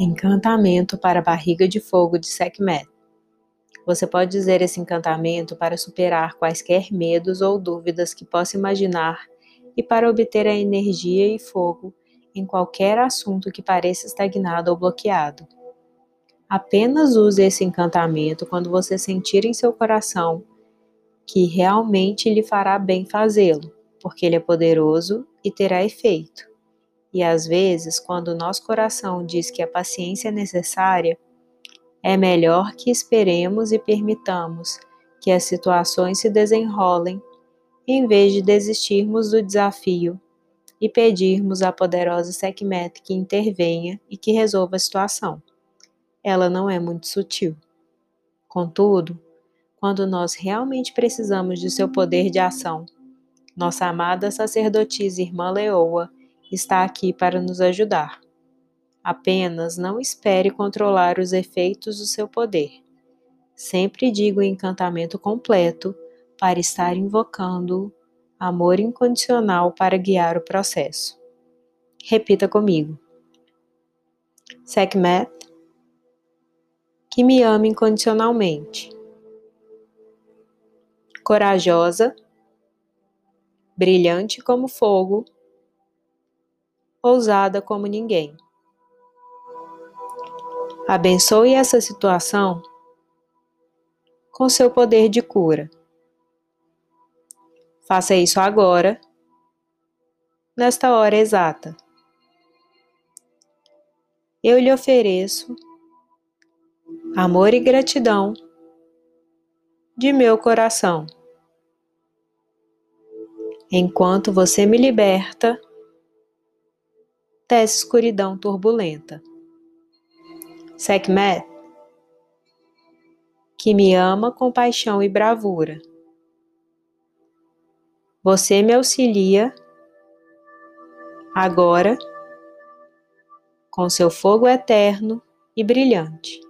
Encantamento para a barriga de fogo de Sekhmet. Você pode dizer esse encantamento para superar quaisquer medos ou dúvidas que possa imaginar e para obter a energia e fogo em qualquer assunto que pareça estagnado ou bloqueado. Apenas use esse encantamento quando você sentir em seu coração que realmente lhe fará bem fazê-lo, porque ele é poderoso e terá efeito. E às vezes, quando o nosso coração diz que a paciência é necessária, é melhor que esperemos e permitamos que as situações se desenrolem, em vez de desistirmos do desafio e pedirmos à poderosa Sekhmet que intervenha e que resolva a situação. Ela não é muito sutil. Contudo, quando nós realmente precisamos de seu poder de ação, nossa amada sacerdotisa irmã Leoa está aqui para nos ajudar. Apenas não espere controlar os efeitos do seu poder. Sempre diga o encantamento completo para estar invocando amor incondicional para guiar o processo. Repita comigo. Sekhmet, que me ama incondicionalmente. Corajosa, brilhante como fogo ousada como ninguém. Abençoe essa situação com seu poder de cura. Faça isso agora, nesta hora exata. Eu lhe ofereço amor e gratidão de meu coração. Enquanto você me liberta dessa escuridão turbulenta. Sekhmet, que me ama com paixão e bravura. Você me auxilia agora com seu fogo eterno e brilhante.